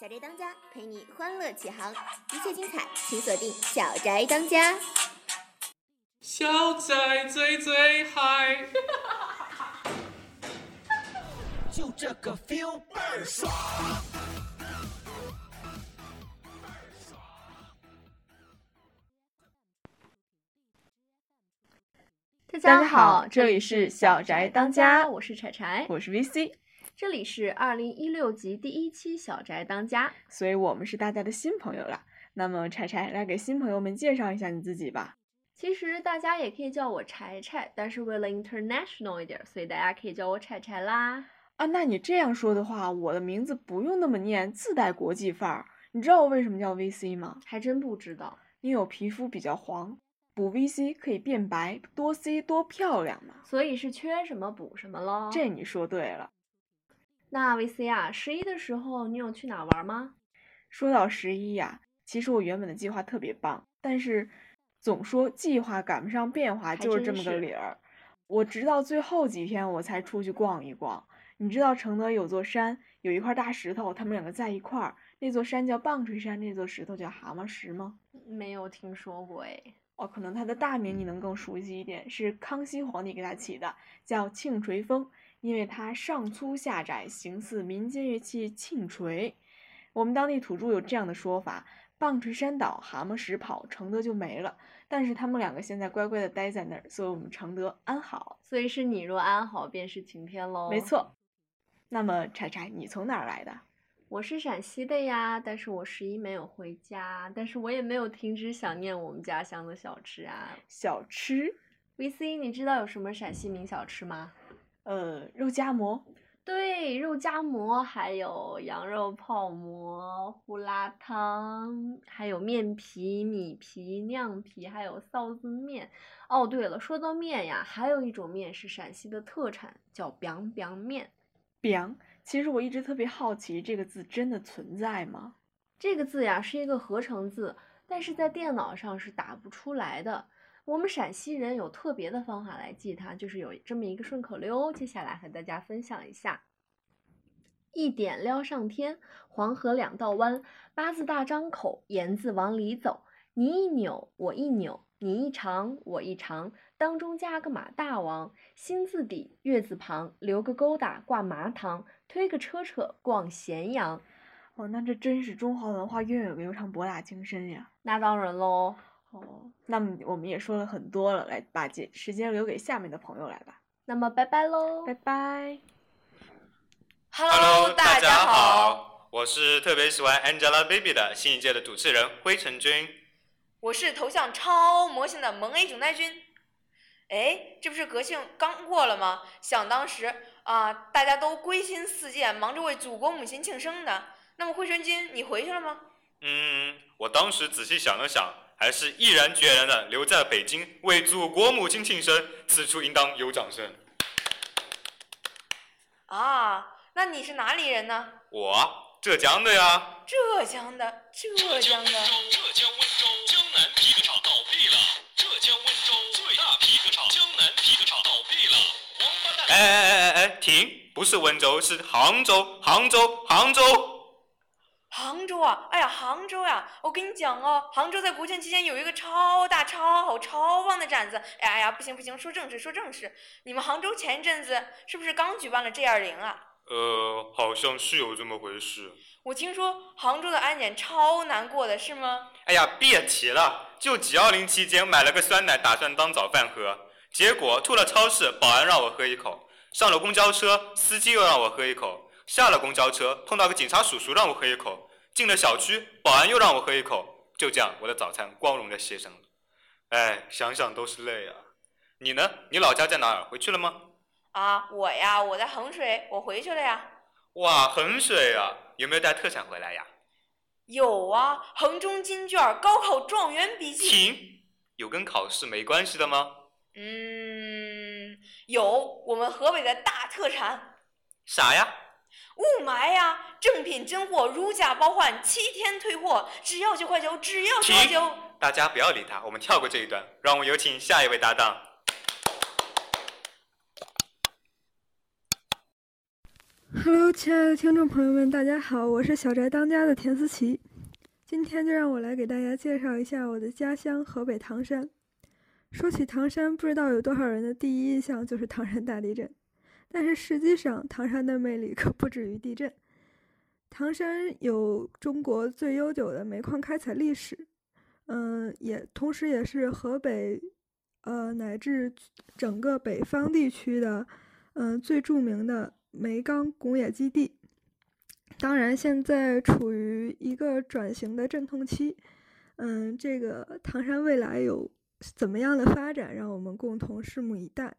小宅当家陪你欢乐启航，一切精彩请锁定《小宅当家》。小宅最最嗨，就这个 feel 倍儿爽。大大家好，这里是小宅当家，我是柴柴，我是 VC，这里是二零一六集第一期小宅当家。所以我们是大家的新朋友了。那么柴柴来给新朋友们介绍一下你自己吧。其实大家也可以叫我柴柴，但是为了 international 一点，所以大家可以叫我柴柴啦。啊，那你这样说的话，我的名字不用那么念，自带国际范儿。你知道我为什么叫 VC 吗？还真不知道，因为我皮肤比较黄，补 VC 可以变白，多 C 多漂亮嘛。所以是缺什么补什么喽。这你说对了。那维 C 啊，十一的时候你有去哪玩吗？说到十一呀，其实我原本的计划特别棒，但是总说计划赶不上变化，就是这么个理儿。我直到最后几天我才出去逛一逛。你知道承德有座山，有一块大石头，他们两个在一块儿，那座山叫棒槌山，那座石头叫蛤蟆石吗？没有听说过哎。哦，可能它的大名你能更熟悉一点，是康熙皇帝给它起的，叫庆垂峰，因为它上粗下窄，形似民间乐器磬锤。我们当地土著有这样的说法：棒槌山倒，蛤蟆石跑，承德就没了。但是他们两个现在乖乖的待在那儿，所以我们承德安好。所以是你若安好，便是晴天喽。没，错。那么柴柴，你从哪儿来的？我是陕西的呀，但是我十一没有回家，但是我也没有停止想念我们家乡的小吃啊。小吃，VC，你知道有什么陕西名小吃吗？呃，肉夹馍。对，肉夹馍，还有羊肉泡馍、胡辣汤，还有面皮、米皮、酿皮，还有臊子面。哦，对了，说到面呀，还有一种面是陕西的特产，叫 biang biang 面。biang，其实我一直特别好奇，这个字真的存在吗？这个字呀是一个合成字，但是在电脑上是打不出来的。我们陕西人有特别的方法来记它，就是有这么一个顺口溜，接下来和大家分享一下。一点撩上天，黄河两道弯，八字大张口，言字往里走。你一扭，我一扭，你一长，我一长，当中加个马大王，心字底，月字旁，留个勾搭挂麻糖，推个车车逛咸阳。哦，那这真是中华文化源远流长、博大精深呀。那当然喽。哦，那么我们也说了很多了，来把节时间留给下面的朋友来吧，那么拜拜喽，拜拜。Hello，大家好，我是特别喜欢 Angelababy 的新一届的主持人灰尘君。我是头像超魔性的萌 A 囧代君。哎，这不是国庆刚过了吗？想当时啊，大家都归心似箭，忙着为祖国母亲庆生呢。那么灰尘君，你回去了吗？嗯，我当时仔细想了想，还是毅然决然的留在北京为祖国母亲庆生，此处应当有掌声。啊，那你是哪里人呢？我浙江的呀，浙江的，浙江的。浙江温州江南皮革厂倒闭了。浙江温州最大皮革厂江南皮革厂倒闭了。王八蛋！哎哎哎哎哎，停！不是温州，是杭州，杭州，杭州。杭州啊，哎呀，杭州呀，我跟你讲哦，杭州在国庆期间有一个超大、超好、超棒的展子。哎呀哎呀，不行不行，说正事说正事。你们杭州前一阵子是不是刚举办了 G 二零啊？呃，好像是有这么回事。我听说杭州的安检超难过的，是吗？哎呀，别提了，就 G 二零期间买了个酸奶，打算当早饭喝，结果出了超市，保安让我喝一口；上了公交车，司机又让我喝一口；下了公交车，碰到个警察叔叔让我喝一口；进了小区，保安又让我喝一口。就这样，我的早餐光荣的牺牲了。哎，想想都是泪啊。你呢？你老家在哪儿？回去了吗？啊，我呀，我在衡水，我回去了呀。哇，衡水啊，有没有带特产回来呀？有啊，衡中金卷高考状元笔记。停，有跟考试没关系的吗？嗯，有我们河北的大特产啥呀？雾霾呀，正品真货，如假包换，七天退货，只要九块九，只要九块停九。大家不要理他，我们跳过这一段，让我们有请下一位搭档。Hello，亲爱的听众朋友们，大家好，我是小宅当家的田思琪。今天就让我来给大家介绍一下我的家乡河北唐山。说起唐山，不知道有多少人的第一印象就是唐山大地震，但是实际上唐山的魅力可不止于地震。唐山有中国最悠久的煤矿开采历史，嗯，也同时也是河北，呃，乃至整个北方地区的，嗯，最著名的煤钢工业基地。当然，现在处于一个转型的阵痛期，嗯，这个唐山未来有怎么样的发展，让我们共同拭目以待。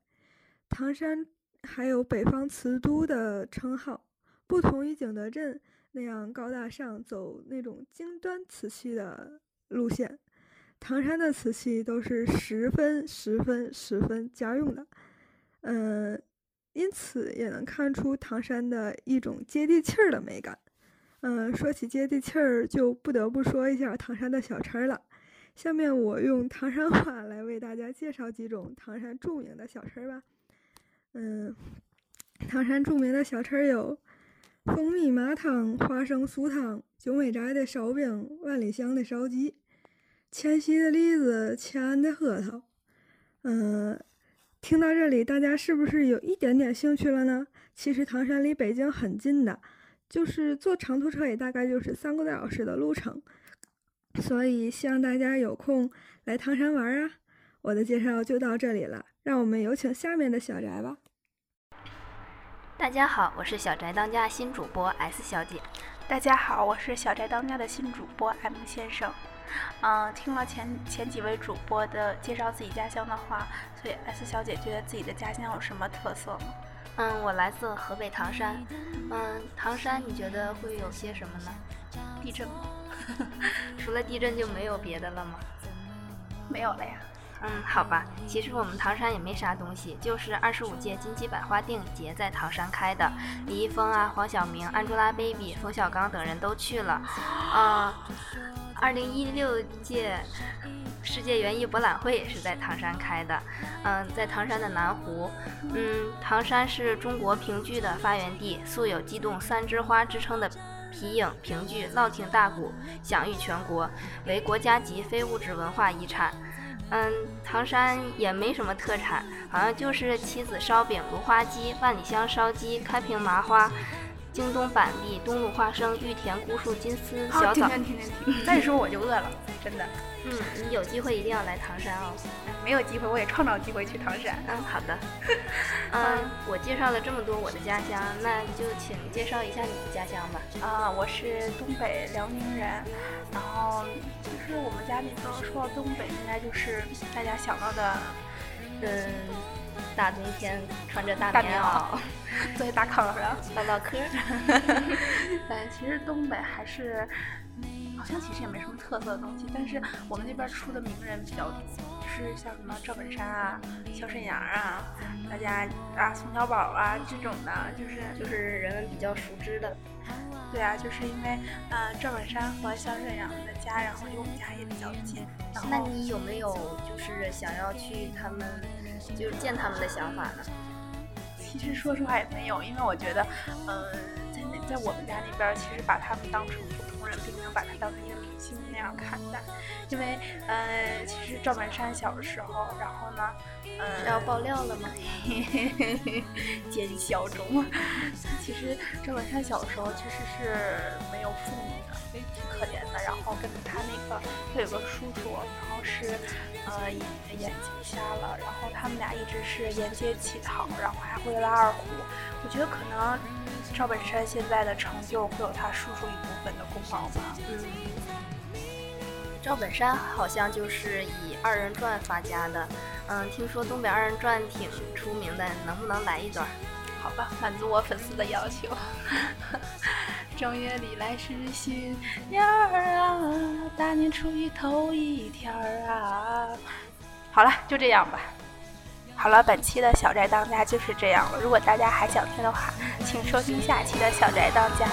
唐山还有北方瓷都的称号，不同于景德镇。那样高大上，走那种精端瓷器的路线，唐山的瓷器都是十分、十分、十分家用的，嗯，因此也能看出唐山的一种接地气儿的美感。嗯，说起接地气儿，就不得不说一下唐山的小吃了。下面我用唐山话来为大家介绍几种唐山著名的小吃吧。嗯，唐山著名的小吃有。蜂蜜麻汤、花生酥汤、九美斋的烧饼、万里香的烧鸡、迁西的栗子、迁安的核桃。嗯，听到这里，大家是不是有一点点兴趣了呢？其实唐山离北京很近的，就是坐长途车也大概就是三个多小时的路程。所以希望大家有空来唐山玩啊！我的介绍就到这里了，让我们有请下面的小宅吧。大家好，我是小宅当家新主播 S 小姐。大家好，我是小宅当家的新主播 M 先生。嗯，听了前前几位主播的介绍自己家乡的话，所以 S 小姐觉得自己的家乡有什么特色吗？嗯，我来自河北唐山。嗯，唐山你觉得会有些什么呢？地震吗？除了地震就没有别的了吗？没有了呀。嗯，好吧，其实我们唐山也没啥东西，就是二十五届金鸡百花电影节在唐山开的，李易峰啊、黄晓明、Angelababy、冯小刚等人都去了。啊，二零一六届世界园艺博览会也是在唐山开的，嗯，在唐山的南湖。嗯，唐山是中国评剧的发源地，素有“激动三枝花”之称的皮影评剧《烙听大鼓》享誉全国，为国家级非物质文化遗产。嗯，唐山也没什么特产，好像就是棋子烧饼、芦花鸡、万里香烧鸡、开平麻花、京东板栗、东路花生、玉田姑树金丝小枣。停停停停停！再说我就饿了，真的。嗯，你有机会一定要来唐山哦。没有机会，我也创造机会去唐山。嗯，好的。嗯，我介绍了这么多我的家乡，那就请介绍一下你的家乡吧。啊，我是东北辽宁人，然后就是我们家里头说到东北，应该就是大家想到的，嗯，大冬天穿着大棉袄，坐在大炕上唠唠嗑。但其实东北还是。好像其实也没什么特色的东西，但是我们那边出的名人比较多，就是像什么赵本山啊、小沈阳啊，大家啊宋小宝啊这种的，就是就是人们比较熟知的。对啊，就是因为呃赵本山和小沈阳的家，然后离我们家也比较近。那你有没有就是想要去他们，就是见他们的想法呢？其实说实话也没有，因为我觉得，嗯，在在我们家那边，其实把他们当成普通人。并没有把他当成一个明星那样看待，因为呃，其实赵本山小的时候，然后呢，嗯，要爆料了吗？奸笑中，其实赵本山小的时候其实是没有父母的，挺可怜跟他那个他有个叔叔，然后是呃眼睛瞎了，然后他们俩一直是沿街乞讨，然后还会拉二胡。我觉得可能。赵本山现在的成就会有他叔叔一部分的功劳吧。嗯，赵本山好像就是以二人转发家的。嗯，听说东北二人转挺出名的，能不能来一段？好吧，满足我粉丝的要求。正月里来是新年儿啊，大年初一头一天儿啊。好了，就这样吧。好了，本期的小宅当家就是这样了。如果大家还想听的话，请收听下期的小宅当家。